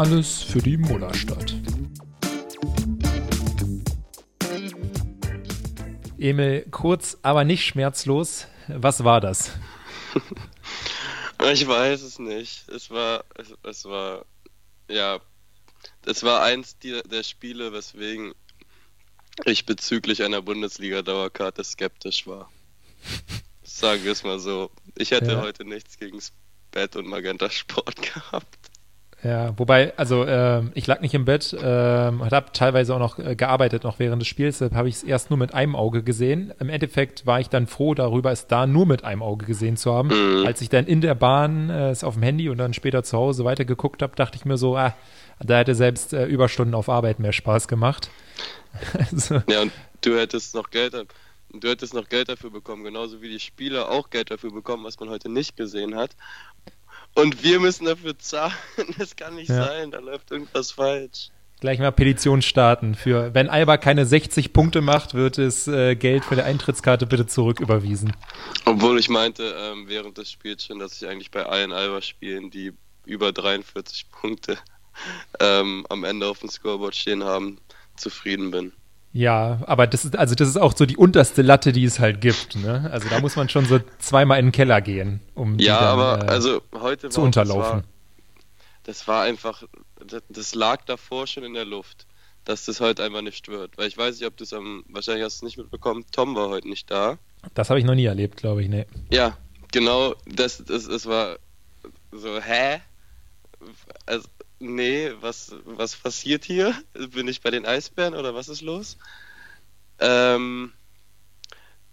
Alles für die Mullerstadt. Emil, kurz, aber nicht schmerzlos. Was war das? Ich weiß es nicht. Es war, es, es war, ja, es war eins der, der Spiele, weswegen ich bezüglich einer Bundesliga-Dauerkarte skeptisch war. Sagen wir es mal so. Ich hätte ja. heute nichts gegen Bett und Magenta Sport gehabt. Ja, wobei, also äh, ich lag nicht im Bett, äh, habe teilweise auch noch äh, gearbeitet, noch während des Spiels, deshalb habe ich es erst nur mit einem Auge gesehen. Im Endeffekt war ich dann froh darüber, es da nur mit einem Auge gesehen zu haben. Mhm. Als ich dann in der Bahn äh, es auf dem Handy und dann später zu Hause weitergeguckt habe, dachte ich mir so, ah, da hätte selbst äh, Überstunden auf Arbeit mehr Spaß gemacht. also, ja, und du hättest noch Geld, du hättest noch Geld dafür bekommen, genauso wie die Spieler auch Geld dafür bekommen, was man heute nicht gesehen hat. Und wir müssen dafür zahlen. Das kann nicht ja. sein, da läuft irgendwas falsch. Gleich mal Petition starten für, wenn Alba keine 60 Punkte macht, wird es äh, Geld für die Eintrittskarte bitte zurücküberwiesen. Obwohl ich meinte ähm, während des Spiels schon, dass ich eigentlich bei allen Alba-Spielen, die über 43 Punkte ähm, am Ende auf dem Scoreboard stehen haben, zufrieden bin. Ja, aber das ist, also das ist auch so die unterste Latte, die es halt gibt. Ne? Also da muss man schon so zweimal in den Keller gehen, um ja, dann, aber äh, also heute zu war, unterlaufen. Das war, das war einfach, das, das, lag davor schon in der Luft, dass das heute einfach nicht wird. Weil ich weiß nicht, ob du es am, wahrscheinlich hast du es nicht mitbekommen, Tom war heute nicht da. Das habe ich noch nie erlebt, glaube ich, ne. Ja, genau, das, das, das war so, hä? Also, nee, was, was passiert hier? Bin ich bei den Eisbären oder was ist los? Ähm,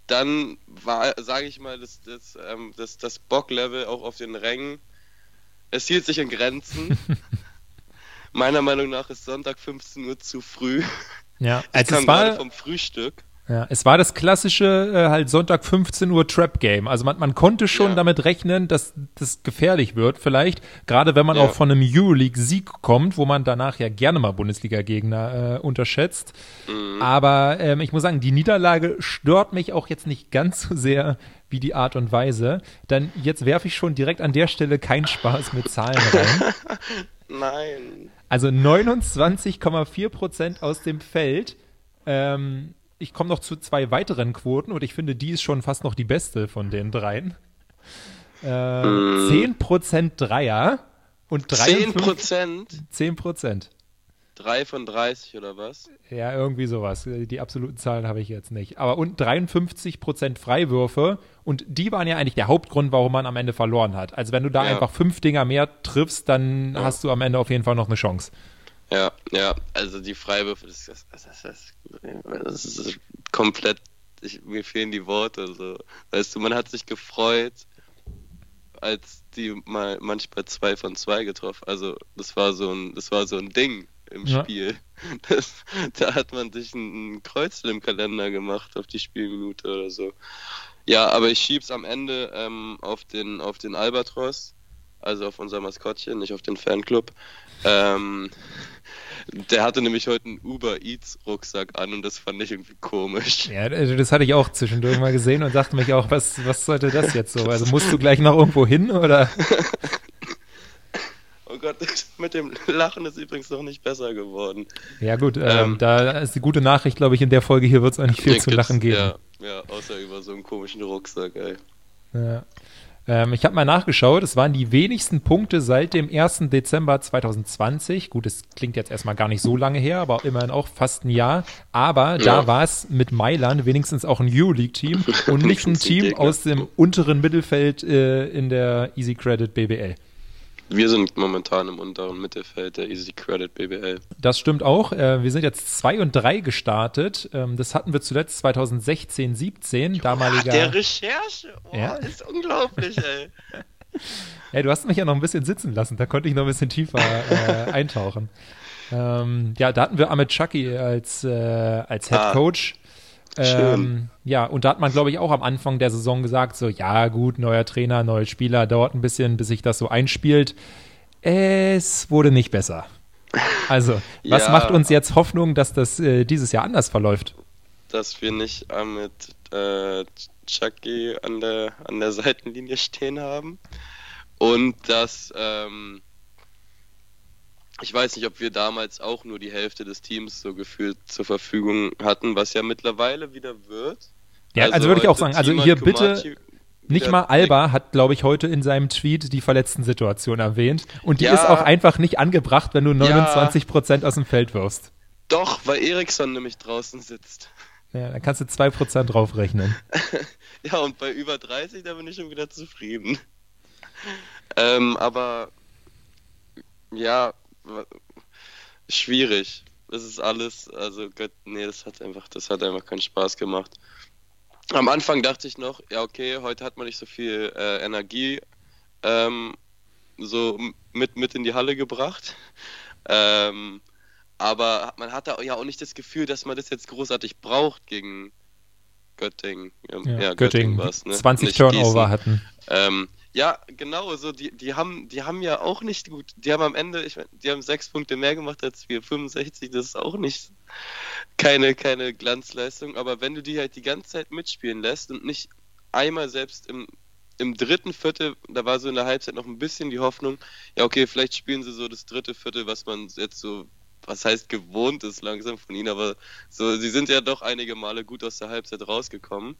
dann war, sage ich mal, das, das, ähm, das, das Bocklevel auch auf den Rängen, es hielt sich in Grenzen. Meiner Meinung nach ist Sonntag 15 Uhr zu früh. Ja, also es war vom Frühstück. Ja, es war das klassische äh, halt Sonntag 15 Uhr Trap Game. Also man, man konnte schon ja. damit rechnen, dass das gefährlich wird vielleicht, gerade wenn man ja. auch von einem Euroleague Sieg kommt, wo man danach ja gerne mal Bundesliga Gegner äh, unterschätzt. Mhm. Aber ähm, ich muss sagen, die Niederlage stört mich auch jetzt nicht ganz so sehr wie die Art und Weise. Dann jetzt werfe ich schon direkt an der Stelle keinen Spaß mit Zahlen rein. Nein. Also 29,4 Prozent aus dem Feld. Ähm, ich komme noch zu zwei weiteren Quoten und ich finde, die ist schon fast noch die beste von den dreien. Äh, 10% Dreier und 53, 10%? 10%. 3 von 30 oder was? Ja, irgendwie sowas. Die absoluten Zahlen habe ich jetzt nicht. Aber und 53% Freiwürfe und die waren ja eigentlich der Hauptgrund, warum man am Ende verloren hat. Also wenn du da ja. einfach fünf Dinger mehr triffst, dann ja. hast du am Ende auf jeden Fall noch eine Chance. Ja, ja, also die Freiwürfe, das, das, das, das, ist komplett, ich, mir fehlen die Worte. So. Weißt du, man hat sich gefreut, als die mal manchmal zwei von zwei getroffen. Also das war so ein, das war so ein Ding im ja. Spiel. Das, da hat man sich ein, ein Kreuz im Kalender gemacht auf die Spielminute oder so. Ja, aber ich schieb's am Ende ähm, auf den auf den Albatros, also auf unser Maskottchen, nicht auf den Fanclub. Ähm, der hatte nämlich heute einen Uber Eats Rucksack an und das fand ich irgendwie komisch. Ja, also das hatte ich auch zwischendurch mal gesehen und dachte mich auch, was, was sollte das jetzt so? Also musst du gleich noch irgendwo hin oder? Oh Gott, mit dem Lachen ist übrigens noch nicht besser geworden. Ja gut, ähm, ähm, da ist die gute Nachricht, glaube ich, in der Folge hier wird es auch nicht viel zu lachen geben. Ja, ja, außer über so einen komischen Rucksack, ey. Ja. Ähm, ich habe mal nachgeschaut, es waren die wenigsten Punkte seit dem 1. Dezember 2020. Gut, es klingt jetzt erstmal gar nicht so lange her, aber immerhin auch fast ein Jahr. Aber ja. da war es mit Mailand wenigstens auch ein Euroleague-Team und nicht ein Team aus dem unteren Mittelfeld äh, in der Easy Credit BBL. Wir sind momentan im unteren Mittelfeld der Easy Credit BBL. Das stimmt auch. Äh, wir sind jetzt 2 und 3 gestartet. Ähm, das hatten wir zuletzt 2016, 17. Damaliger. Der Recherche. Oh, ja. ist unglaublich, ey. ja, du hast mich ja noch ein bisschen sitzen lassen. Da konnte ich noch ein bisschen tiefer äh, eintauchen. Ähm, ja, da hatten wir Ahmed Chucky als, äh, als Head ah. Coach. Ah. Ähm, ja, und da hat man, glaube ich, auch am Anfang der Saison gesagt, so, ja, gut, neuer Trainer, neue Spieler, dauert ein bisschen, bis sich das so einspielt. Es wurde nicht besser. Also, was ja, macht uns jetzt Hoffnung, dass das äh, dieses Jahr anders verläuft? Dass wir nicht äh, mit äh, Chucky an der, an der Seitenlinie stehen haben und dass ähm, ich weiß nicht, ob wir damals auch nur die Hälfte des Teams so gefühlt zur Verfügung hatten, was ja mittlerweile wieder wird. Ja, also, also würde ich auch sagen, also hier bitte nicht mal Alba hat, glaube ich, heute in seinem Tweet die Verletzten-Situation erwähnt. Und die ja, ist auch einfach nicht angebracht, wenn du 29 Prozent ja, aus dem Feld wirfst. Doch, weil Eriksson nämlich draußen sitzt. Ja, dann kannst du 2% draufrechnen. ja, und bei über 30, da bin ich schon wieder zufrieden. Ähm, aber ja, schwierig. Das ist alles, also Gott, nee, das hat einfach, das hat einfach keinen Spaß gemacht. Am Anfang dachte ich noch, ja okay, heute hat man nicht so viel äh, Energie ähm, so mit, mit in die Halle gebracht. Ähm, aber man hatte ja auch nicht das Gefühl, dass man das jetzt großartig braucht gegen Göttingen. Ja, ja Göttingen, Göttingen ne? 20 nicht Turnover hatten. Ähm, ja, genau, so die, die haben, die haben ja auch nicht gut. Die haben am Ende, ich meine, die haben sechs Punkte mehr gemacht als wir, 65, das ist auch nicht keine, keine Glanzleistung, aber wenn du die halt die ganze Zeit mitspielen lässt und nicht einmal selbst im, im dritten Viertel, da war so in der Halbzeit noch ein bisschen die Hoffnung, ja okay, vielleicht spielen sie so das dritte Viertel, was man jetzt so, was heißt gewohnt ist langsam von ihnen, aber so, sie sind ja doch einige Male gut aus der Halbzeit rausgekommen.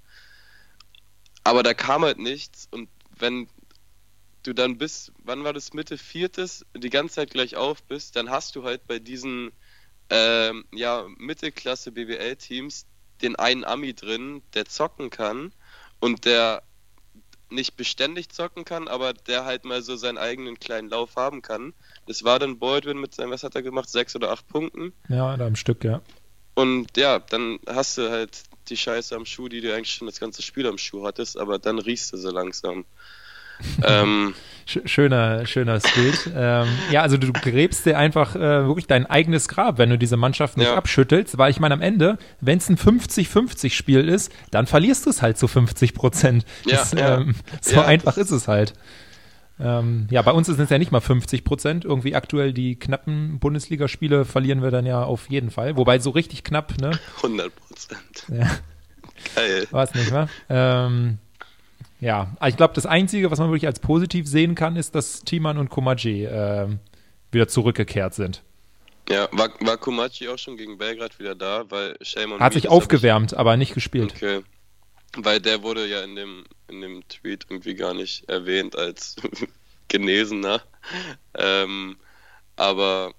Aber da kam halt nichts und wenn du dann bis, wann war das, Mitte Viertes, die ganze Zeit gleich auf bist, dann hast du halt bei diesen ähm, ja, Mittelklasse BWL-Teams den einen Ami drin, der zocken kann und der nicht beständig zocken kann, aber der halt mal so seinen eigenen kleinen Lauf haben kann. Das war dann Baldwin mit seinem, was hat er gemacht, sechs oder acht Punkten. Ja, da am Stück, ja. Und ja, dann hast du halt die Scheiße am Schuh, die du eigentlich schon das ganze Spiel am Schuh hattest, aber dann riechst du so langsam ähm, schöner, schöner Bild. ähm, ja, also du gräbst dir einfach äh, wirklich dein eigenes Grab, wenn du diese Mannschaft nicht ja. abschüttelst, weil ich meine, am Ende, wenn es ein 50-50-Spiel ist, dann verlierst du es halt zu 50 Prozent. Ja, ja. ähm, so ja, einfach ist es halt. Ähm, ja, bei uns ist es ja nicht mal 50 Prozent. Irgendwie aktuell die knappen Bundesligaspiele verlieren wir dann ja auf jeden Fall. Wobei so richtig knapp, ne? 100 Prozent. Ja. Geil. War es nicht, wa? Ähm, ja, ich glaube, das Einzige, was man wirklich als positiv sehen kann, ist, dass Timan und Komaji äh, wieder zurückgekehrt sind. Ja, war, war Komachi auch schon gegen Belgrad wieder da, weil Shame Hat sich aufgewärmt, aber nicht gespielt. Okay. Weil der wurde ja in dem, in dem Tweet irgendwie gar nicht erwähnt als Genesener. Ähm, aber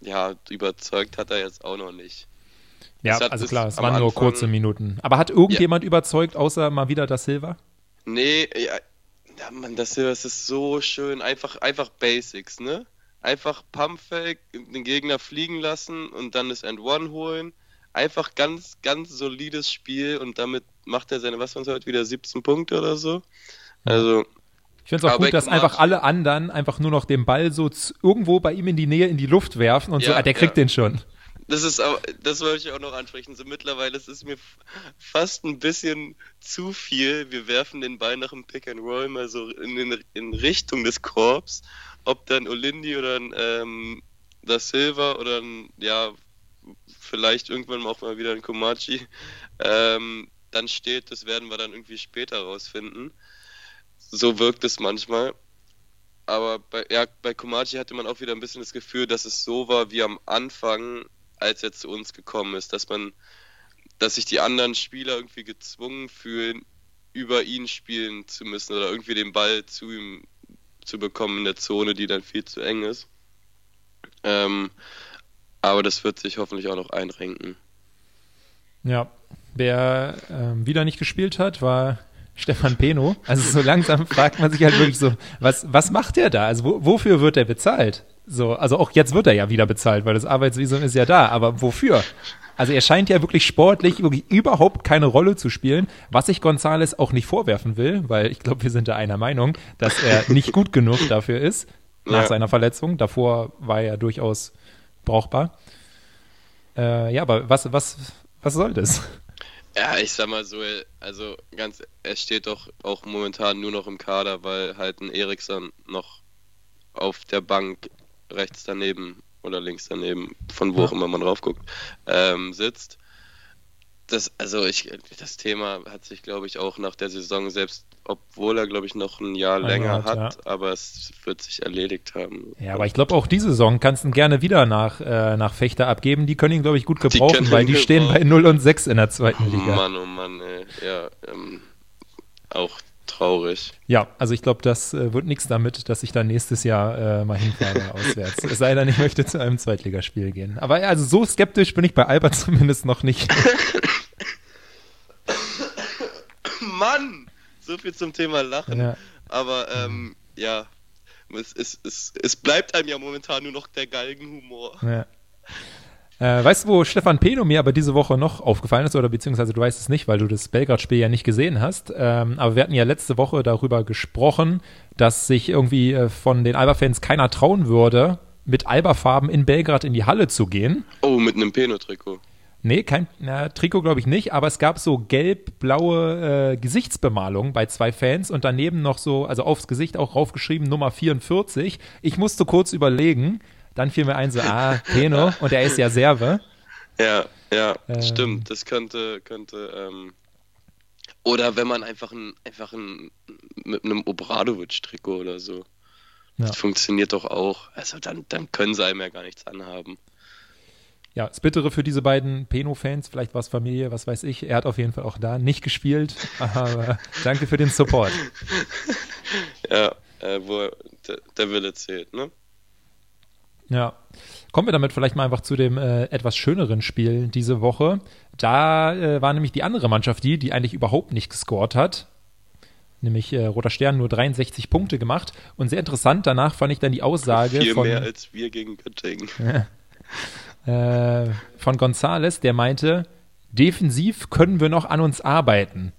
ja, überzeugt hat er jetzt auch noch nicht. Ja, also klar, es waren nur kurze Minuten. Aber hat irgendjemand ja. überzeugt, außer mal wieder das Silver? Nee, ja, ja Mann, das Silver ist so schön. Einfach, einfach Basics, ne? Einfach Pumpfake, den Gegner fliegen lassen und dann das End-One holen. Einfach ganz, ganz solides Spiel und damit macht er seine, was waren es heute wieder, 17 Punkte oder so. Also, ich finde es auch gut, dass einfach alle anderen einfach nur noch den Ball so irgendwo bei ihm in die Nähe in die Luft werfen und ja, so, ah, der kriegt ja. den schon. Das ist aber, das wollte ich auch noch ansprechen. So mittlerweile ist es mir fast ein bisschen zu viel. Wir werfen den Ball nach dem Pick and Roll mal so in, in, in Richtung des Korbs. Ob dann Olindi oder ein, ähm, Da Silva oder ein, ja, vielleicht irgendwann auch mal wieder ein Komachi ähm, dann steht, das werden wir dann irgendwie später rausfinden. So wirkt es manchmal. Aber bei, ja, bei Komachi hatte man auch wieder ein bisschen das Gefühl, dass es so war wie am Anfang als er zu uns gekommen ist, dass man, dass sich die anderen Spieler irgendwie gezwungen fühlen, über ihn spielen zu müssen oder irgendwie den Ball zu ihm zu bekommen in der Zone, die dann viel zu eng ist. Ähm, aber das wird sich hoffentlich auch noch einrenken. Ja, wer ähm, wieder nicht gespielt hat, war Stefan Peno. Also so langsam fragt man sich halt wirklich so, was, was macht der da? Also wo, wofür wird er bezahlt? So, also auch jetzt wird er ja wieder bezahlt, weil das Arbeitsvisum ist ja da, aber wofür? Also er scheint ja wirklich sportlich wirklich überhaupt keine Rolle zu spielen, was ich Gonzales auch nicht vorwerfen will, weil ich glaube, wir sind da einer Meinung, dass er nicht gut genug dafür ist nach ja. seiner Verletzung. Davor war er durchaus brauchbar. Äh, ja, aber was, was, was soll das? Ja, ich sag mal so, also ganz, er steht doch auch momentan nur noch im Kader, weil halt ein Eriksson noch auf der Bank rechts daneben oder links daneben, von wo auch immer man rauf guckt, ähm, sitzt. das, also ich, das Thema hat sich, glaube ich, auch nach der Saison, selbst obwohl er, glaube ich, noch ein Jahr ein länger hat, hat ja. aber es wird sich erledigt haben. Ja, aber ich glaube, auch diese Saison kannst du ihn gerne wieder nach, äh, nach Fechter abgeben. Die können ihn, glaube ich, gut gebrauchen, die weil die stehen bei 0 und 6 in der zweiten Liga. Oh Mann, oh Mann, ey. Ja, ähm, auch traurig. Ja, also ich glaube, das äh, wird nichts damit, dass ich da nächstes Jahr äh, mal hinfahre auswärts. Es sei denn, ich möchte zu einem Zweitligaspiel gehen. Aber also so skeptisch bin ich bei Albert zumindest noch nicht. Mann! So viel zum Thema Lachen. Ja. Aber ähm, ja, es, es, es, es bleibt einem ja momentan nur noch der Galgenhumor. Ja. Äh, weißt du, wo Stefan Peno mir aber diese Woche noch aufgefallen ist, oder beziehungsweise du weißt es nicht, weil du das Belgrad-Spiel ja nicht gesehen hast. Ähm, aber wir hatten ja letzte Woche darüber gesprochen, dass sich irgendwie äh, von den Alba-Fans keiner trauen würde, mit Alba-Farben in Belgrad in die Halle zu gehen. Oh, mit einem Peno-Trikot. Nee, kein na, Trikot glaube ich nicht, aber es gab so gelb-blaue äh, Gesichtsbemalung bei zwei Fans und daneben noch so, also aufs Gesicht auch raufgeschrieben Nummer 44. Ich musste kurz überlegen, dann fiel mir ein, so, ah, Peno, und er ist ja Serve. Ja, ja, ähm, stimmt. Das könnte, könnte, ähm, oder wenn man einfach ein, einfach ein, mit einem Obradovic-Trikot oder so. Ja. Das funktioniert doch auch. Also dann, dann können sie einem ja gar nichts anhaben. Ja, das Bittere für diese beiden Peno-Fans, vielleicht war es Familie, was weiß ich. Er hat auf jeden Fall auch da nicht gespielt, aber danke für den Support. Ja, äh, wo der, der Wille zählt, ne? Ja. Kommen wir damit vielleicht mal einfach zu dem äh, etwas schöneren Spiel diese Woche. Da äh, war nämlich die andere Mannschaft die, die eigentlich überhaupt nicht gescored hat. Nämlich äh, Roter Stern nur 63 Punkte gemacht. Und sehr interessant, danach fand ich dann die Aussage Viel von. mehr als wir gegen Göttingen. äh, von Gonzales, der meinte, defensiv können wir noch an uns arbeiten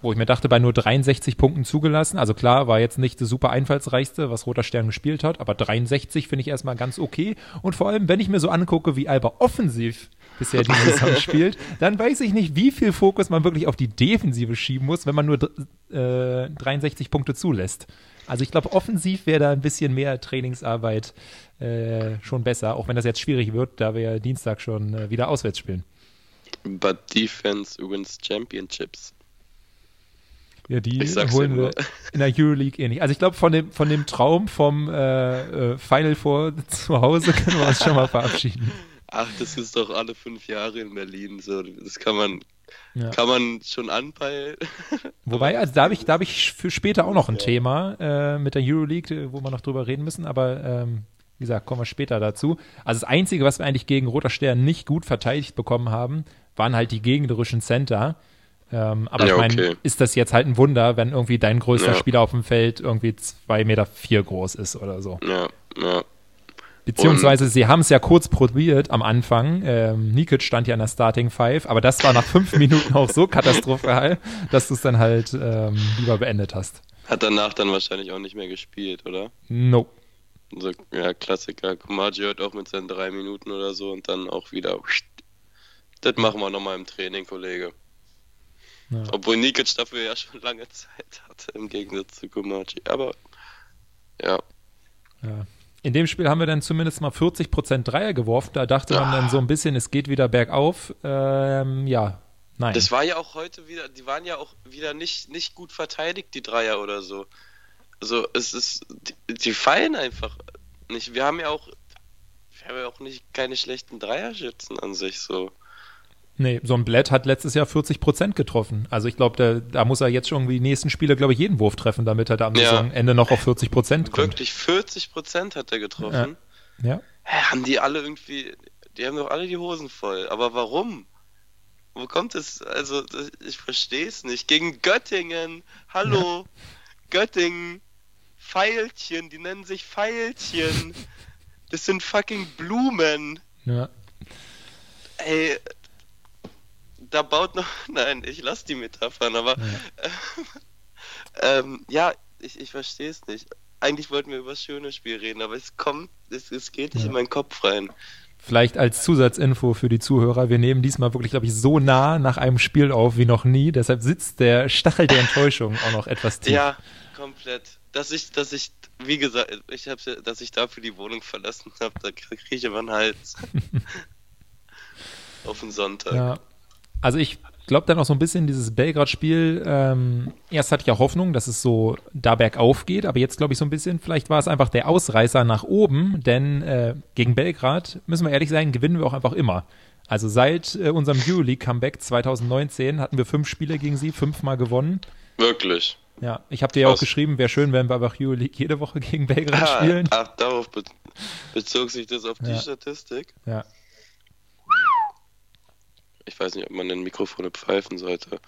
wo ich mir dachte, bei nur 63 Punkten zugelassen. Also klar, war jetzt nicht das super einfallsreichste, was Roter Stern gespielt hat, aber 63 finde ich erstmal ganz okay. Und vor allem, wenn ich mir so angucke, wie Alba offensiv bisher die Saison spielt, dann weiß ich nicht, wie viel Fokus man wirklich auf die Defensive schieben muss, wenn man nur äh, 63 Punkte zulässt. Also ich glaube, offensiv wäre da ein bisschen mehr Trainingsarbeit äh, schon besser, auch wenn das jetzt schwierig wird, da wir ja Dienstag schon äh, wieder auswärts spielen. But defense wins championships. Ja, die holen wir in der Euroleague eh nicht. Also ich glaube, von dem, von dem Traum vom äh, äh, Final Four zu Hause können wir uns schon mal verabschieden. Ach, das ist doch alle fünf Jahre in Berlin so. Das kann man, ja. kann man schon anpeilen. Wobei, also da habe ich, da hab ich für später auch noch ein ja. Thema äh, mit der Euroleague, wo wir noch drüber reden müssen, aber ähm, wie gesagt, kommen wir später dazu. Also das Einzige, was wir eigentlich gegen Roter Stern nicht gut verteidigt bekommen haben, waren halt die gegnerischen Center. Ähm, aber ja, ich meine, okay. ist das jetzt halt ein Wunder, wenn irgendwie dein größter ja. Spieler auf dem Feld irgendwie zwei Meter vier groß ist oder so. Ja, ja. Beziehungsweise Und sie haben es ja kurz probiert am Anfang. Ähm, Nikic stand ja in der Starting Five, aber das war nach fünf Minuten auch so katastrophal, dass du es dann halt ähm, lieber beendet hast. Hat danach dann wahrscheinlich auch nicht mehr gespielt, oder? Nope. So, ja, Klassiker. Kumaji hört auch mit seinen drei Minuten oder so und dann auch wieder. Das machen wir nochmal im Training, Kollege. Ja. Obwohl Nikic dafür ja schon lange Zeit hatte, im Gegensatz zu Kumachi. Aber ja. ja. In dem Spiel haben wir dann zumindest mal 40% Dreier geworfen. Da dachte man dann so ein bisschen, es geht wieder bergauf. Ähm, ja, nein. Das war ja auch heute wieder, die waren ja auch wieder nicht, nicht gut verteidigt, die Dreier oder so. Also es ist, die, die fallen einfach nicht. Wir haben ja auch, wir haben ja auch nicht keine schlechten Dreierschützen an sich so. Nee, so ein Blatt hat letztes Jahr 40 Prozent getroffen. Also ich glaube, da, muss er jetzt schon die nächsten Spiele, glaube ich, jeden Wurf treffen, damit er da am ja. Saisonende noch auf 40 Prozent kommt. Wirklich, 40 Prozent hat er getroffen. Ja. ja. Hä, haben die alle irgendwie, die haben doch alle die Hosen voll. Aber warum? Wo kommt es? Also, ich verstehe es nicht. Gegen Göttingen, hallo, ja. Göttingen, Pfeilchen, die nennen sich Pfeilchen. Das sind fucking Blumen. Ja. Ey, da baut noch. Nein, ich lasse die Metaphern, aber. Ja, ähm, ja ich, ich verstehe es nicht. Eigentlich wollten wir über das schöne Spiel reden, aber es kommt, es, es geht nicht ja. in meinen Kopf rein. Vielleicht als Zusatzinfo für die Zuhörer, wir nehmen diesmal wirklich, glaube ich, so nah nach einem Spiel auf wie noch nie. Deshalb sitzt der Stachel der Enttäuschung auch noch etwas tief. Ja, komplett. Dass ich, dass ich, wie gesagt, ich hab's, dass ich dafür die Wohnung verlassen habe, da kriege ich immer einen Hals. auf den Sonntag. Ja, Also ich glaube dann auch so ein bisschen dieses Belgrad-Spiel, ähm, erst hatte ich ja Hoffnung, dass es so da bergauf geht, aber jetzt glaube ich so ein bisschen, vielleicht war es einfach der Ausreißer nach oben, denn äh, gegen Belgrad, müssen wir ehrlich sein, gewinnen wir auch einfach immer. Also seit äh, unserem Euroleague-Comeback 2019 hatten wir fünf Spiele gegen sie, fünfmal gewonnen. Wirklich? Ja, ich habe dir ja auch geschrieben, wäre schön, wenn wir einfach Euroleague jede Woche gegen Belgrad ah, spielen. Ach, darauf be bezog sich das auf die ja. Statistik? Ja. Ich weiß nicht, ob man in Mikrofone pfeifen sollte.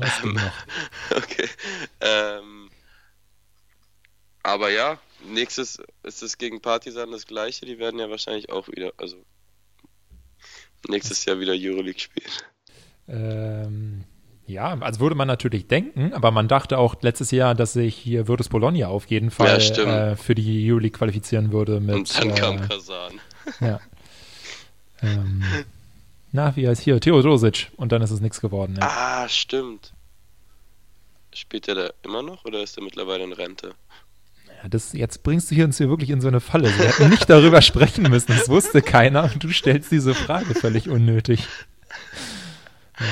Ähm, okay. Ähm, aber ja, nächstes ist es gegen Partisan das gleiche. Die werden ja wahrscheinlich auch wieder, also nächstes Jahr wieder Euroleague spielen. Ähm, ja, also würde man natürlich denken, aber man dachte auch letztes Jahr, dass sich hier Virtus Bologna auf jeden Fall ja, äh, für die Euroleague qualifizieren würde. Mit, Und dann äh, kam Kasan. Ja. ähm, na, wie heißt hier? Theodosic. Und dann ist es nichts geworden. Ja. Ah, stimmt. Spielt er da immer noch oder ist er mittlerweile in Rente? Ja, das, jetzt bringst du hier uns hier wirklich in so eine Falle. Wir hätten nicht darüber sprechen müssen. Das wusste keiner und du stellst diese Frage völlig unnötig. Ja.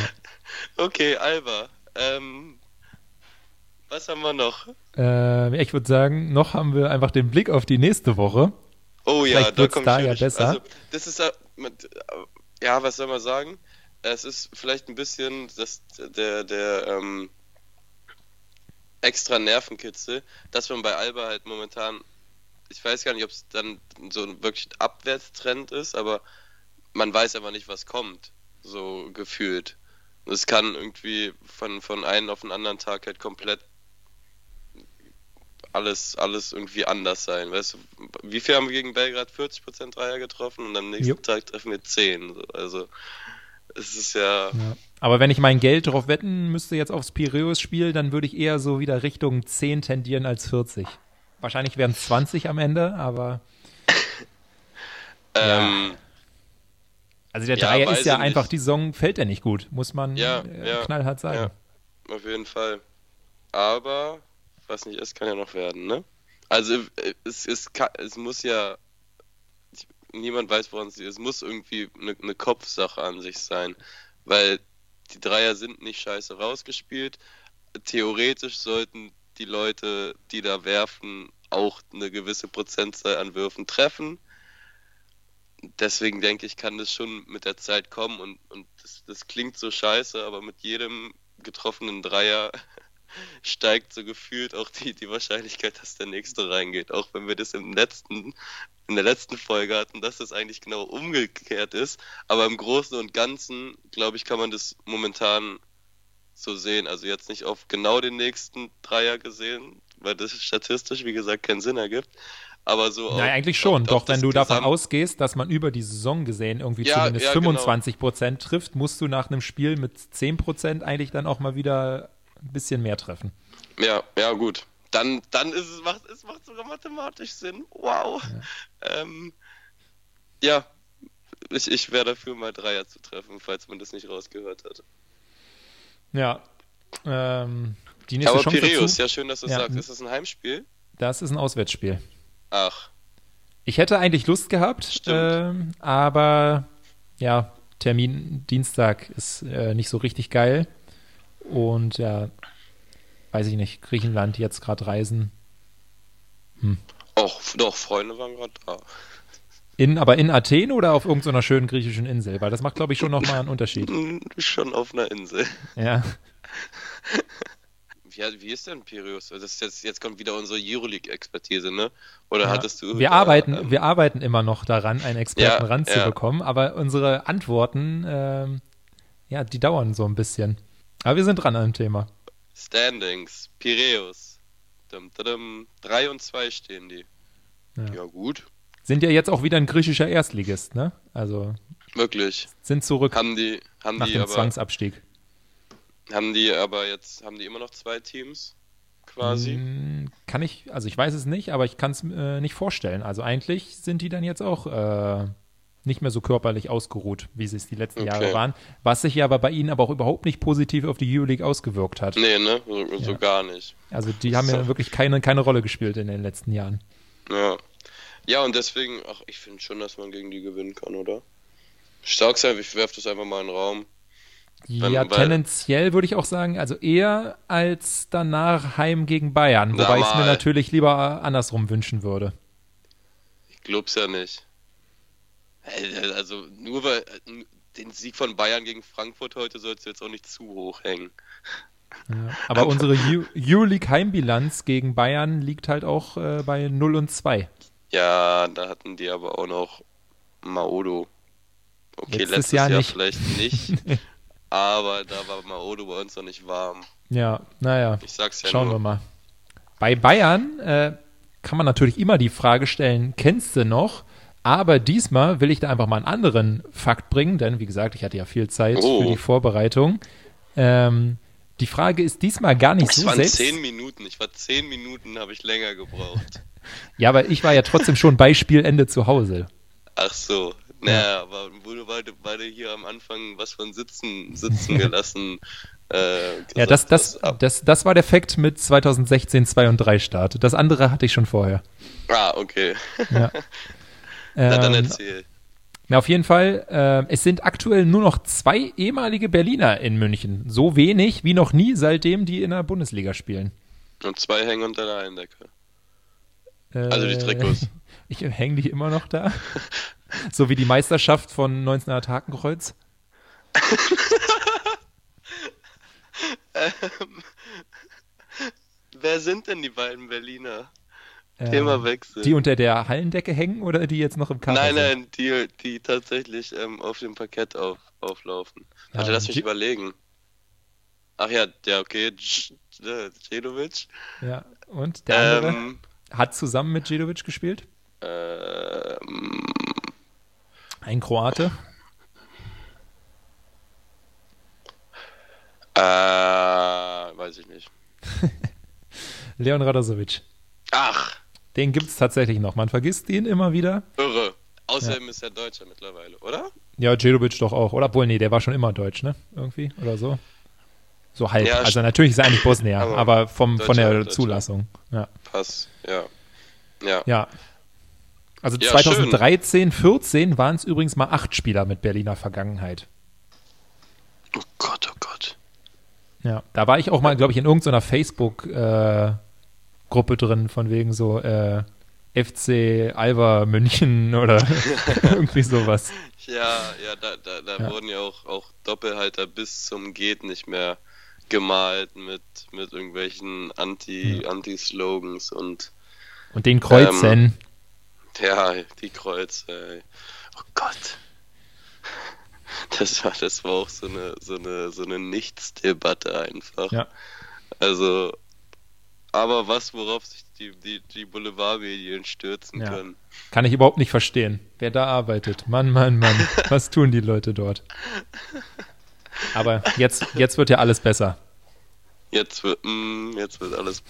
Okay, Alba. Ähm, was haben wir noch? Äh, ich würde sagen, noch haben wir einfach den Blick auf die nächste Woche. Oh ja, Vielleicht da kommt da ja besser. Also, das ist ja, was soll man sagen? Es ist vielleicht ein bisschen das, der, der ähm, extra Nervenkitzel, dass man bei Alba halt momentan, ich weiß gar nicht, ob es dann so ein wirklich Abwärtstrend ist, aber man weiß aber nicht, was kommt, so gefühlt. Es kann irgendwie von, von einem auf den anderen Tag halt komplett alles, alles irgendwie anders sein. Weißt du, wie viel haben wir gegen Belgrad? 40% Dreier getroffen und am nächsten jo. Tag treffen wir 10. Also es ist ja, ja. Aber wenn ich mein Geld darauf wetten müsste jetzt aufs Piräus-Spiel, dann würde ich eher so wieder Richtung 10 tendieren als 40. Wahrscheinlich wären es 20 am Ende, aber. ähm, ja. Also der Dreier ja, ist ja einfach, nicht. die Saison fällt ja nicht gut, muss man äh, knallhart sagen. Ja, auf jeden Fall. Aber was nicht ist, kann ja noch werden, ne? Also äh, es, es, es muss ja, niemand weiß, woran es ist. Es muss irgendwie eine, eine Kopfsache an sich sein, weil die Dreier sind nicht scheiße rausgespielt. Theoretisch sollten die Leute, die da werfen, auch eine gewisse Prozentzahl an Würfen treffen deswegen denke ich, kann das schon mit der Zeit kommen und, und das, das klingt so scheiße, aber mit jedem getroffenen Dreier steigt so gefühlt auch die, die Wahrscheinlichkeit, dass der nächste reingeht. Auch wenn wir das im letzten, in der letzten Folge hatten, dass das eigentlich genau umgekehrt ist. Aber im Großen und Ganzen, glaube ich, kann man das momentan so sehen. Also jetzt nicht auf genau den nächsten Dreier gesehen, weil das statistisch, wie gesagt, keinen Sinn ergibt aber so. Nein, eigentlich schon. Doch, wenn du davon ausgehst, dass man über die Saison gesehen irgendwie ja, zumindest ja, 25 genau. Prozent trifft, musst du nach einem Spiel mit 10 Prozent eigentlich dann auch mal wieder ein bisschen mehr treffen. Ja, ja, gut. Dann, dann ist es, macht, es macht sogar mathematisch Sinn. Wow. Ja, ähm, ja ich, ich wäre dafür, mal Dreier zu treffen, falls man das nicht rausgehört hat. Ja. Ähm, die nächste Aber Chance Piräus, ja, schön, dass du ja. sagst. Ist das ein Heimspiel? Das ist ein Auswärtsspiel. Ach. Ich hätte eigentlich Lust gehabt, äh, aber ja, Termin Dienstag ist äh, nicht so richtig geil. Und ja, weiß ich nicht, Griechenland jetzt gerade reisen. Hm. Och, doch, Freunde waren gerade da. In, aber in Athen oder auf irgendeiner schönen griechischen Insel? Weil das macht, glaube ich, schon nochmal einen Unterschied. schon auf einer Insel. Ja. Wie, wie ist denn Pirius? Das ist jetzt, jetzt kommt wieder unsere Euroleague-Expertise, ne? Oder ja, hattest du. Wir, äh, arbeiten, ähm, wir arbeiten immer noch daran, einen Experten ja, ranzubekommen, ja. aber unsere Antworten, ähm, ja, die dauern so ein bisschen. Aber wir sind dran an dem Thema. Standings, Piräus. 3 und 2 stehen die. Ja. ja, gut. Sind ja jetzt auch wieder ein griechischer Erstligist, ne? Also. Wirklich. Sind zurück. Haben die, haben nach die dem aber, Zwangsabstieg. Haben die aber jetzt, haben die immer noch zwei Teams quasi? Hm, kann ich, also ich weiß es nicht, aber ich kann es äh, nicht vorstellen. Also eigentlich sind die dann jetzt auch äh, nicht mehr so körperlich ausgeruht, wie sie es die letzten okay. Jahre waren. Was sich ja aber bei ihnen aber auch überhaupt nicht positiv auf die Euroleague ausgewirkt hat. Nee, ne? So, so gar nicht. Also die haben so. ja wirklich keine, keine Rolle gespielt in den letzten Jahren. Ja. Ja, und deswegen, ach, ich finde schon, dass man gegen die gewinnen kann, oder? Stark sein, ich werfe das einfach mal in den Raum. Ja, tendenziell würde ich auch sagen, also eher als danach Heim gegen Bayern, wobei ich es mir natürlich lieber andersrum wünschen würde. Ich glaub's ja nicht. Also nur weil den Sieg von Bayern gegen Frankfurt heute sollst du jetzt auch nicht zu hoch hängen. Ja, aber unsere Euroleague Heimbilanz gegen Bayern liegt halt auch äh, bei 0 und 2. Ja, da hatten die aber auch noch Maodo. Okay, letztes, letztes Jahr, Jahr nicht. vielleicht nicht, aber da war Maodo bei uns noch nicht warm. Ja, naja. Ich sag's ja Schauen nur. wir mal. Bei Bayern äh, kann man natürlich immer die Frage stellen, kennst du noch? Aber diesmal will ich da einfach mal einen anderen Fakt bringen, denn wie gesagt, ich hatte ja viel Zeit oh. für die Vorbereitung. Ähm, die Frage ist diesmal gar nicht das so waren selbst. zehn Minuten. Ich war zehn Minuten, habe ich länger gebraucht. ja, aber ich war ja trotzdem schon bei Spielende zu Hause. Ach so. Naja, ja. aber wurde beide, beide hier am Anfang was von Sitzen, sitzen gelassen. äh, ja, das, das, das, das war der Fakt mit 2016 2 und 3 Start. Das andere hatte ich schon vorher. Ah, okay. Ja. Na, dann ähm, erzähl. Na, auf jeden Fall, äh, es sind aktuell nur noch zwei ehemalige Berliner in München. So wenig wie noch nie, seitdem die in der Bundesliga spielen. Und zwei hängen unter der Eindecke. Äh, also die Trikots. Ich hänge die immer noch da. so wie die Meisterschaft von 1900 Hakenkreuz. ähm, wer sind denn die beiden Berliner? Themawechsel. Die unter der Hallendecke hängen oder die jetzt noch im Kader Nein, nein, die, die tatsächlich ähm, auf dem Parkett auf, auflaufen. Ja, Warte, lass mich G überlegen. Ach ja, der okay, Djedovic. Ja, und der andere ähm, hat zusammen mit Djedovic gespielt? Ähm, Ein Kroate? Äh, weiß ich nicht. Leon Radosovic. Ach, den gibt es tatsächlich noch. Man vergisst ihn immer wieder. Irre. Außerdem ja. ist er Deutscher mittlerweile, oder? Ja, Djedovic doch auch. Oder obwohl, nee, der war schon immer Deutsch, ne? Irgendwie oder so. So halb. Ja, also natürlich ist er eigentlich Bosnier, aber, aber vom, von der Deutscher. Zulassung. Ja. Pass, ja. Ja. Ja. Also ja, 2013, schön. 14 waren es übrigens mal acht Spieler mit Berliner Vergangenheit. Oh Gott, oh Gott. Ja, da war ich auch mal, glaube ich, in irgendeiner Facebook- äh, Gruppe drin, von wegen so äh, FC Alba München oder irgendwie sowas. Ja, ja, da, da, da ja. wurden ja auch, auch Doppelhalter bis zum Geht nicht mehr gemalt mit, mit irgendwelchen Anti, ja. Anti-Slogans und und den Kreuzen. Ähm, ja, die Kreuze. Ey. Oh Gott. Das war, das war auch so eine, so eine, so eine Nichtsdebatte einfach. Ja. Also, aber was, worauf sich die, die, die Boulevardmedien stürzen ja. können. Kann ich überhaupt nicht verstehen, wer da arbeitet. Mann, Mann, Mann, was tun die Leute dort? Aber jetzt, jetzt wird ja alles besser. Jetzt wird, mm, jetzt wird alles.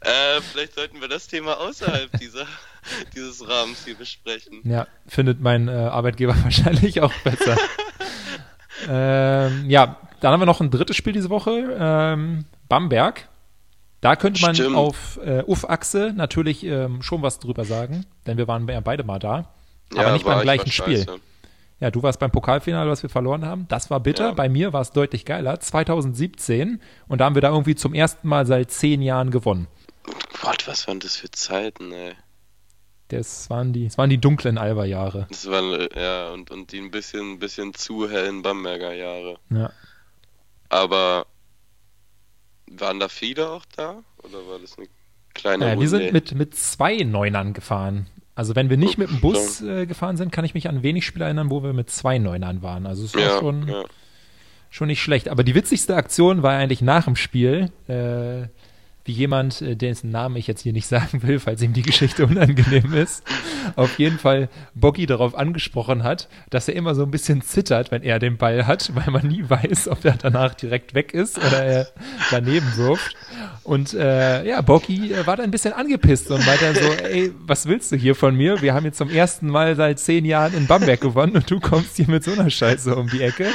Äh, vielleicht sollten wir das Thema außerhalb dieser, dieses Rahmens hier besprechen. Ja, findet mein äh, Arbeitgeber wahrscheinlich auch besser. ähm, ja, dann haben wir noch ein drittes Spiel diese Woche. Ähm, Bamberg da könnte man Stimmt. auf äh, Uff-Achse natürlich ähm, schon was drüber sagen, denn wir waren ja beide mal da, aber ja, nicht beim gleichen Spiel. Ja, du warst beim Pokalfinale, was wir verloren haben. Das war bitter. Ja. Bei mir war es deutlich geiler. 2017 und da haben wir da irgendwie zum ersten Mal seit zehn Jahren gewonnen. Gott, was waren das für Zeiten, ey. Das waren die, das waren die dunklen Alba-Jahre. Das waren, ja, und, und die ein bisschen, bisschen zu hellen Bamberger Jahre. Ja. Aber waren da viele auch da? Oder war das eine kleine naja, Wir sind mit, mit zwei Neunern gefahren. Also wenn wir nicht mit dem Bus äh, gefahren sind, kann ich mich an wenig Spiele erinnern, wo wir mit zwei Neunern waren. Also es war ja, schon, ja. schon nicht schlecht. Aber die witzigste Aktion war eigentlich nach dem Spiel. Äh, wie jemand, äh, dessen Namen ich jetzt hier nicht sagen will, falls ihm die Geschichte unangenehm ist, auf jeden Fall Boggy darauf angesprochen hat, dass er immer so ein bisschen zittert, wenn er den Ball hat, weil man nie weiß, ob er danach direkt weg ist oder er daneben wirft. Und äh, ja, Boggy äh, war dann ein bisschen angepisst und meinte dann so, ey, was willst du hier von mir? Wir haben jetzt zum ersten Mal seit zehn Jahren in Bamberg gewonnen und du kommst hier mit so einer Scheiße um die Ecke.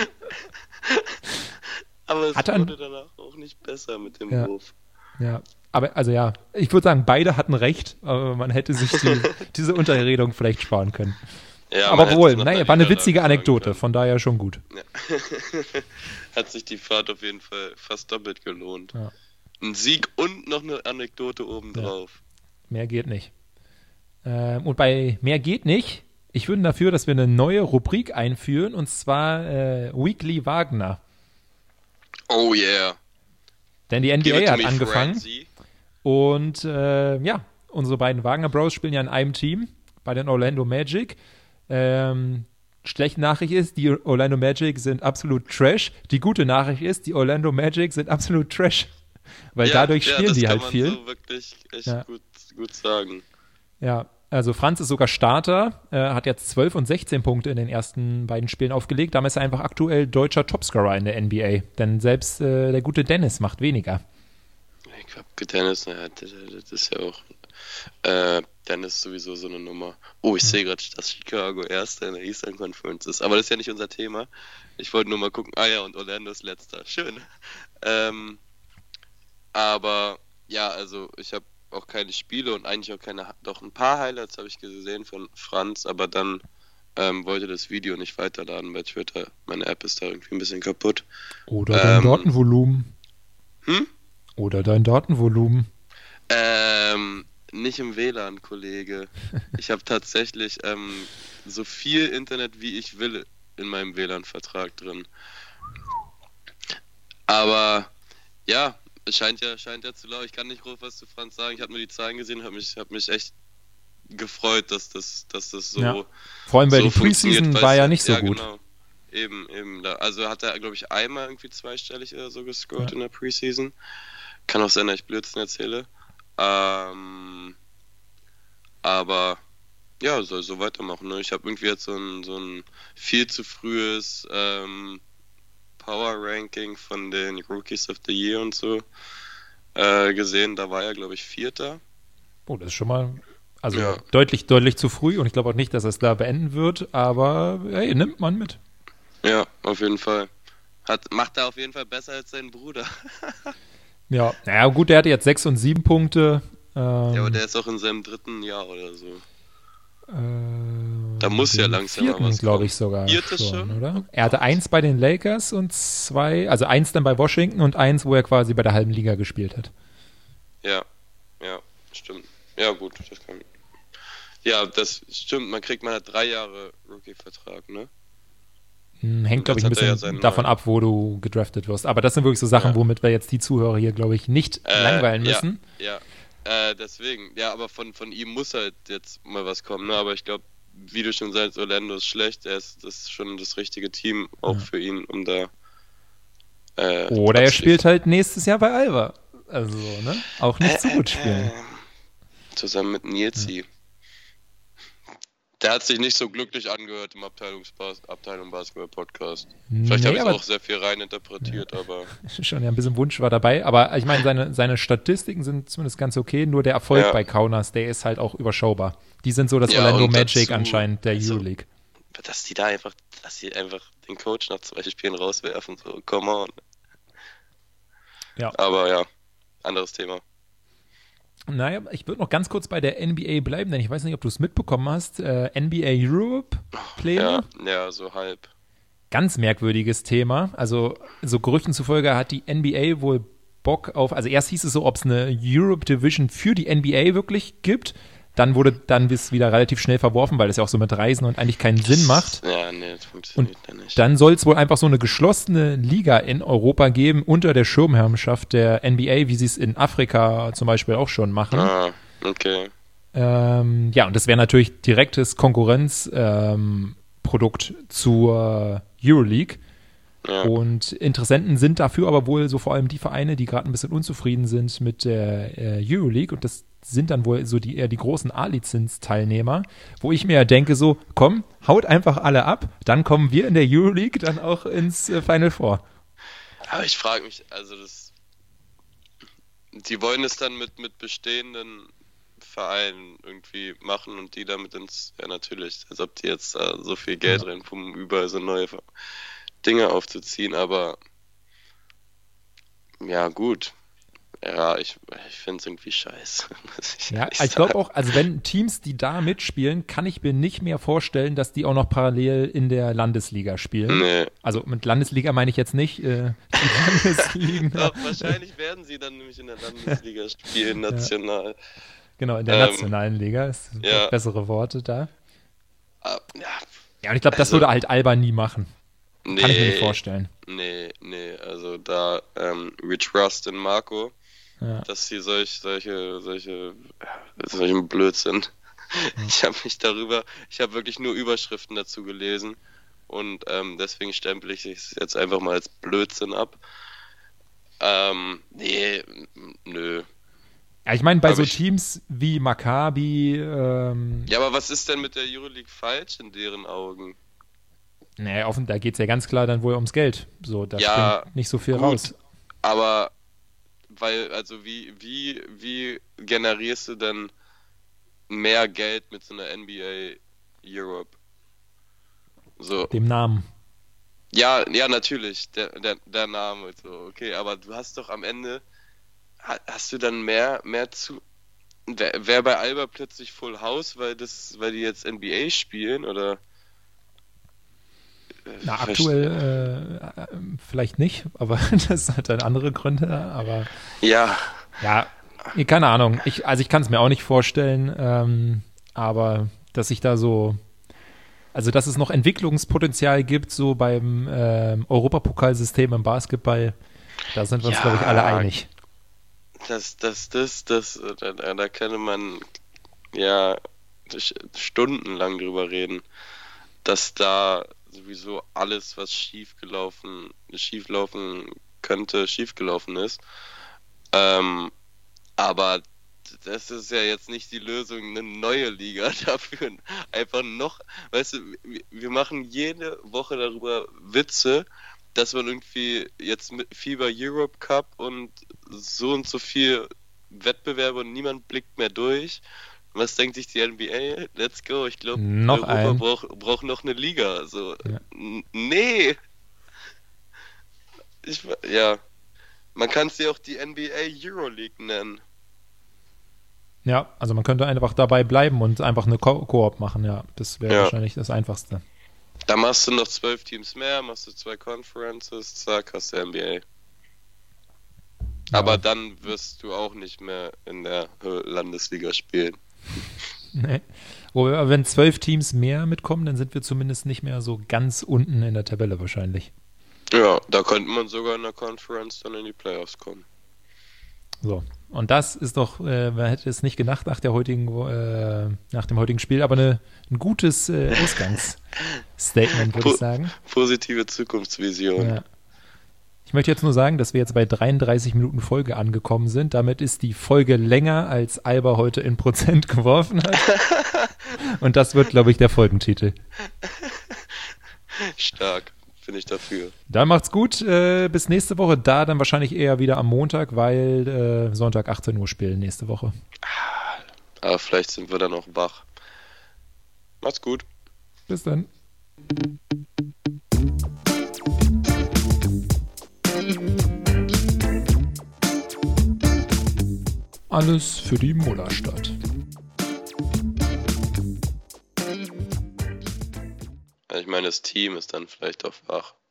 Aber es Hat wurde danach auch nicht besser mit dem ja. Wurf. Ja, aber also ja, ich würde sagen, beide hatten recht, aber man hätte sich die, diese Unterredung vielleicht sparen können. Ja, aber wohl, naja, war eine witzige Anekdote, von daher schon gut. Ja. Hat sich die Fahrt auf jeden Fall fast doppelt gelohnt. Ja. Ein Sieg und noch eine Anekdote obendrauf. Mehr geht nicht. Ähm, und bei Mehr geht nicht, ich würde dafür, dass wir eine neue Rubrik einführen, und zwar äh, Weekly Wagner. Oh yeah. Denn die NBA hat angefangen. Frenzy. Und äh, ja, unsere beiden Wagner Bros spielen ja in einem Team bei den Orlando Magic. Ähm, schlechte Nachricht ist, die Orlando Magic sind absolut Trash. Die gute Nachricht ist, die Orlando Magic sind absolut Trash. Weil ja, dadurch spielen ja, die halt viel. So wirklich echt ja. gut, gut sagen. Ja, also Franz ist sogar Starter, äh, hat jetzt 12 und 16 Punkte in den ersten beiden Spielen aufgelegt. Damit ist er einfach aktuell deutscher Topscorer in der NBA. Denn selbst äh, der gute Dennis macht weniger. Ich glaube, Dennis, naja, das ist ja auch. Äh, Dennis sowieso so eine Nummer. Oh, ich sehe gerade, dass Chicago Erster in der Eastern Conference ist. Aber das ist ja nicht unser Thema. Ich wollte nur mal gucken. Ah ja, und Orlando ist Letzter. Schön. Ähm, aber ja, also ich habe auch keine Spiele und eigentlich auch keine, doch ein paar Highlights habe ich gesehen von Franz, aber dann ähm, wollte das Video nicht weiterladen bei Twitter. Meine App ist da irgendwie ein bisschen kaputt. Oder dein ähm, Datenvolumen. Hm? Oder dein Datenvolumen. Ähm, nicht im WLAN, Kollege. Ich habe tatsächlich ähm, so viel Internet, wie ich will, in meinem WLAN-Vertrag drin. Aber ja, scheint ja, scheint ja zu laufen. Ich kann nicht groß was zu Franz sagen. Ich habe nur die Zahlen gesehen, habe mich, hab mich echt gefreut, dass das, dass das so. Ja. Vor allem, weil so die Preseason war ja nicht so ja, gut. Genau. Eben, eben. Da. Also hat er, glaube ich, einmal irgendwie zweistellig oder so gescored ja. in der Preseason. Kann auch sein, dass ich Blödsinn erzähle. Ähm, aber ja, soll so weitermachen. Ne? Ich habe irgendwie jetzt so ein, so ein viel zu frühes ähm, Power Ranking von den Rookies of the Year und so äh, gesehen. Da war er, glaube ich, Vierter. Oh, das ist schon mal also ja. deutlich, deutlich zu früh und ich glaube auch nicht, dass er es da beenden wird, aber hey, nimmt man mit. Ja, auf jeden Fall. Hat, macht er auf jeden Fall besser als sein Bruder. ja, naja, gut, der hatte jetzt sechs und sieben Punkte. Ähm, ja, aber der ist auch in seinem dritten Jahr oder so. Äh, da muss ja langsam vierten, was glaube ich sogar schon, schon, oder? Er hatte eins bei den Lakers und zwei, also eins dann bei Washington und eins, wo er quasi bei der halben Liga gespielt hat. Ja, ja, stimmt. Ja, gut, das kann. Ja, das stimmt. Man kriegt mal drei Jahre Rookie-Vertrag, ne? Hm, hängt, glaube ich, ein bisschen ja davon ab, wo du gedraftet wirst. Aber das sind wirklich so Sachen, ja. womit wir jetzt die Zuhörer hier, glaube ich, nicht äh, langweilen müssen. Ja, ja. Äh, deswegen, ja, aber von, von ihm muss halt jetzt mal was kommen, ne? Aber ich glaube, wie du schon sagst, Orlando ist schlecht, er ist, das ist schon das richtige Team auch ja. für ihn, um da. Äh, Oder er spielt halt nächstes Jahr bei Alba. Also, ne? Auch nicht so gut spielen. Zusammen mit Nilsi. Ja. Der hat sich nicht so glücklich angehört im Abteilungsbas Abteilung Basketball Podcast. Vielleicht nee, habe ich auch sehr viel rein interpretiert, ja, aber. Schon ja ein bisschen Wunsch war dabei. Aber ich meine, seine, seine Statistiken sind zumindest ganz okay. Nur der Erfolg ja. bei Kaunas, der ist halt auch überschaubar. Die sind so das ja, Orlando Magic dazu, anscheinend der also, Euroleague. Dass die da einfach, dass die einfach den Coach nach zwei Spielen rauswerfen, so, come on. Ja. Aber ja, anderes Thema. Naja, ich würde noch ganz kurz bei der NBA bleiben, denn ich weiß nicht, ob du es mitbekommen hast. Äh, NBA Europe Player. Ja, ja, so halb. Ganz merkwürdiges Thema. Also, so Gerüchten zufolge hat die NBA wohl Bock auf. Also, erst hieß es so, ob es eine Europe Division für die NBA wirklich gibt. Dann wurde dann bis wieder relativ schnell verworfen, weil das ja auch so mit Reisen und eigentlich keinen Sinn macht. Ja, nee, das funktioniert und nicht. Dann soll es wohl einfach so eine geschlossene Liga in Europa geben unter der Schirmherrschaft der NBA, wie sie es in Afrika zum Beispiel auch schon machen. Ah, okay. Ähm, ja, und das wäre natürlich direktes Konkurrenzprodukt ähm, zur Euroleague. Ja. Und Interessenten sind dafür aber wohl so vor allem die Vereine, die gerade ein bisschen unzufrieden sind mit der äh, Euroleague. Und das sind dann wohl so die eher die großen A-Lizenz-Teilnehmer, wo ich mir ja denke, so, komm, haut einfach alle ab, dann kommen wir in der Euroleague dann auch ins äh, Final Four. Aber ich frage mich, also das. Die wollen es dann mit, mit bestehenden Vereinen irgendwie machen und die damit ins. Ja, natürlich, als ob die jetzt da so viel Geld ja. reinpumpen, überall so neue Dinge aufzuziehen, aber. Ja, gut Ja, ich, ich finde es irgendwie scheiße. Ich ja, ich glaube auch, also wenn Teams, die da mitspielen, kann ich mir nicht mehr vorstellen, dass die auch noch parallel in der Landesliga spielen. Nee. Also mit Landesliga meine ich jetzt nicht äh, die Landesligen. Doch, wahrscheinlich werden sie dann nämlich in der Landesliga spielen, national. Ja. Genau, in der ähm, nationalen Liga ist ja. bessere Worte da. Uh, ja. ja, und ich glaube, das also, würde halt Alba nie machen. Nee, Kann ich mir nicht vorstellen. Nee, nee, also da ähm, Rich Rust und Marco, ja. dass sie solch, solche, solche, solchen Blödsinn. Mhm. Ich habe mich darüber, ich habe wirklich nur Überschriften dazu gelesen und ähm, deswegen stempel ich es jetzt einfach mal als Blödsinn ab. Ähm, nee, nö. Ja, ich meine, bei aber so ich... Teams wie Maccabi. Ähm... Ja, aber was ist denn mit der Euroleague falsch in deren Augen? Naja, offen, da geht es ja ganz klar dann wohl ums Geld. So, da ja, springt nicht so viel gut, raus. Aber weil, also wie, wie, wie generierst du denn mehr Geld mit so einer NBA Europe? So. Dem Namen. Ja, ja, natürlich, der, der, der Name, so, okay, aber du hast doch am Ende, hast du dann mehr, mehr zu, wäre wär bei Alba plötzlich Full House, weil das, weil die jetzt NBA spielen, oder? Na, aktuell äh, vielleicht nicht, aber das hat dann andere Gründe, aber. Ja. Ja, keine Ahnung. Ich, also ich kann es mir auch nicht vorstellen, ähm, aber dass ich da so, also dass es noch Entwicklungspotenzial gibt, so beim ähm, Europapokalsystem im Basketball, da sind wir uns, ja, glaube ich, alle einig. Das, das, das, das, da, da könnte man ja stundenlang drüber reden, dass da sowieso alles, was schiefgelaufen, schieflaufen könnte, schiefgelaufen ist. Ähm, aber das ist ja jetzt nicht die Lösung, eine neue Liga dafür. Einfach noch, weißt du, wir machen jede Woche darüber Witze, dass man irgendwie jetzt mit FIBA Europe Cup und so und so viel Wettbewerbe und niemand blickt mehr durch. Was denkt sich die NBA? Let's go. Ich glaube, Europa braucht brauch noch eine Liga. Also, ja. nee. Ich, ja. Man kann ja auch die NBA Euroleague nennen. Ja, also man könnte einfach dabei bleiben und einfach eine Ko Koop machen, ja. Das wäre ja. wahrscheinlich das Einfachste. Da machst du noch zwölf Teams mehr, machst du zwei Conferences, zack, hast du NBA. Ja. Aber dann wirst du auch nicht mehr in der Landesliga spielen. Nee. Aber wenn zwölf Teams mehr mitkommen, dann sind wir zumindest nicht mehr so ganz unten in der Tabelle wahrscheinlich. Ja, da könnte man sogar in der Conference dann in die Playoffs kommen. So, und das ist doch, äh, man hätte es nicht gedacht nach, der heutigen, äh, nach dem heutigen Spiel, aber eine, ein gutes äh, Ausgangsstatement, würde ich sagen. Positive Zukunftsvision. Ja. Ich möchte jetzt nur sagen, dass wir jetzt bei 33 Minuten Folge angekommen sind. Damit ist die Folge länger, als Alba heute in Prozent geworfen hat. Und das wird, glaube ich, der Folgentitel. Stark, finde ich dafür. Dann macht's gut. Äh, bis nächste Woche. Da dann wahrscheinlich eher wieder am Montag, weil äh, Sonntag 18 Uhr spielen nächste Woche. Aber vielleicht sind wir dann auch wach. Macht's gut. Bis dann. Alles für die Mullerstadt. Ich meine, das Team ist dann vielleicht auch wach.